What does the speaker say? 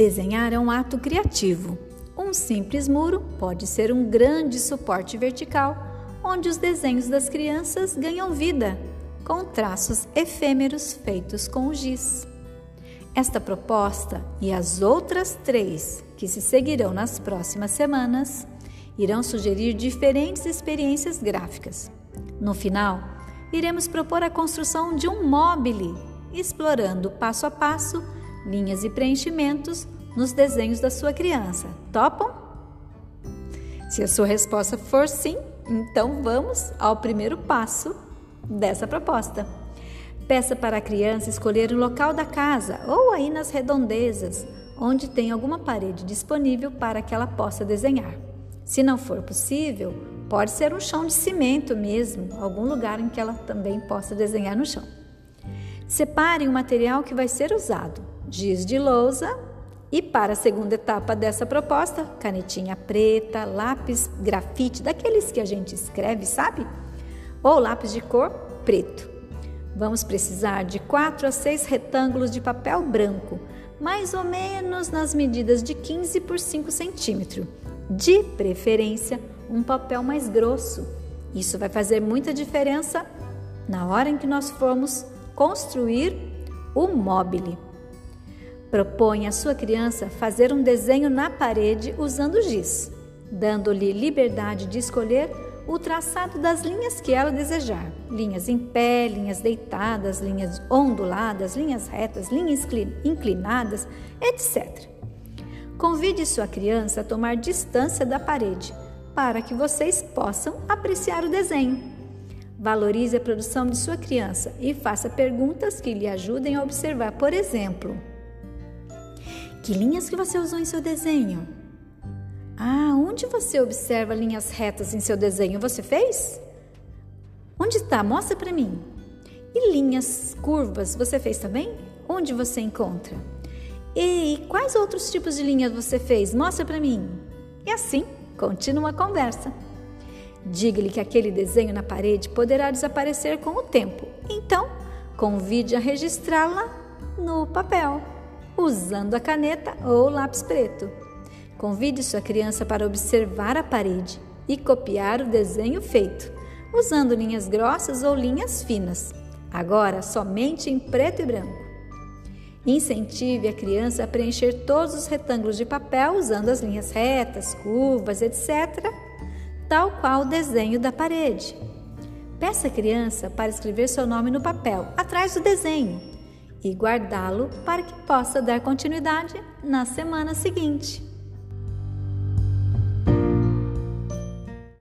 Desenhar é um ato criativo. Um simples muro pode ser um grande suporte vertical, onde os desenhos das crianças ganham vida, com traços efêmeros feitos com o giz. Esta proposta e as outras três que se seguirão nas próximas semanas irão sugerir diferentes experiências gráficas. No final, iremos propor a construção de um mobile, explorando passo a passo linhas e preenchimentos nos desenhos da sua criança. Topam? Se a sua resposta for sim, então vamos ao primeiro passo dessa proposta. Peça para a criança escolher o local da casa ou aí nas redondezas, onde tem alguma parede disponível para que ela possa desenhar. Se não for possível, pode ser um chão de cimento mesmo, algum lugar em que ela também possa desenhar no chão. Separe o material que vai ser usado: giz de lousa e para a segunda etapa dessa proposta, canetinha preta, lápis grafite, daqueles que a gente escreve, sabe? Ou lápis de cor preto. Vamos precisar de 4 a 6 retângulos de papel branco, mais ou menos nas medidas de 15 por 5 centímetros. De preferência, um papel mais grosso. Isso vai fazer muita diferença na hora em que nós formos construir o móvel. Propõe à sua criança fazer um desenho na parede usando giz, dando-lhe liberdade de escolher o traçado das linhas que ela desejar: linhas em pé, linhas deitadas, linhas onduladas, linhas retas, linhas inclinadas, etc. Convide sua criança a tomar distância da parede para que vocês possam apreciar o desenho. Valorize a produção de sua criança e faça perguntas que lhe ajudem a observar, por exemplo, que linhas que você usou em seu desenho? Ah, onde você observa linhas retas em seu desenho? Você fez? Onde está? Mostra para mim. E linhas curvas você fez também? Onde você encontra? E quais outros tipos de linhas você fez? Mostra para mim. E assim, continua a conversa. Diga-lhe que aquele desenho na parede poderá desaparecer com o tempo. Então, convide a registrá-la no papel usando a caneta ou lápis preto. Convide sua criança para observar a parede e copiar o desenho feito, usando linhas grossas ou linhas finas, agora somente em preto e branco. Incentive a criança a preencher todos os retângulos de papel usando as linhas retas, curvas, etc., tal qual o desenho da parede. Peça a criança para escrever seu nome no papel, atrás do desenho, e guardá-lo para que possa dar continuidade na semana seguinte.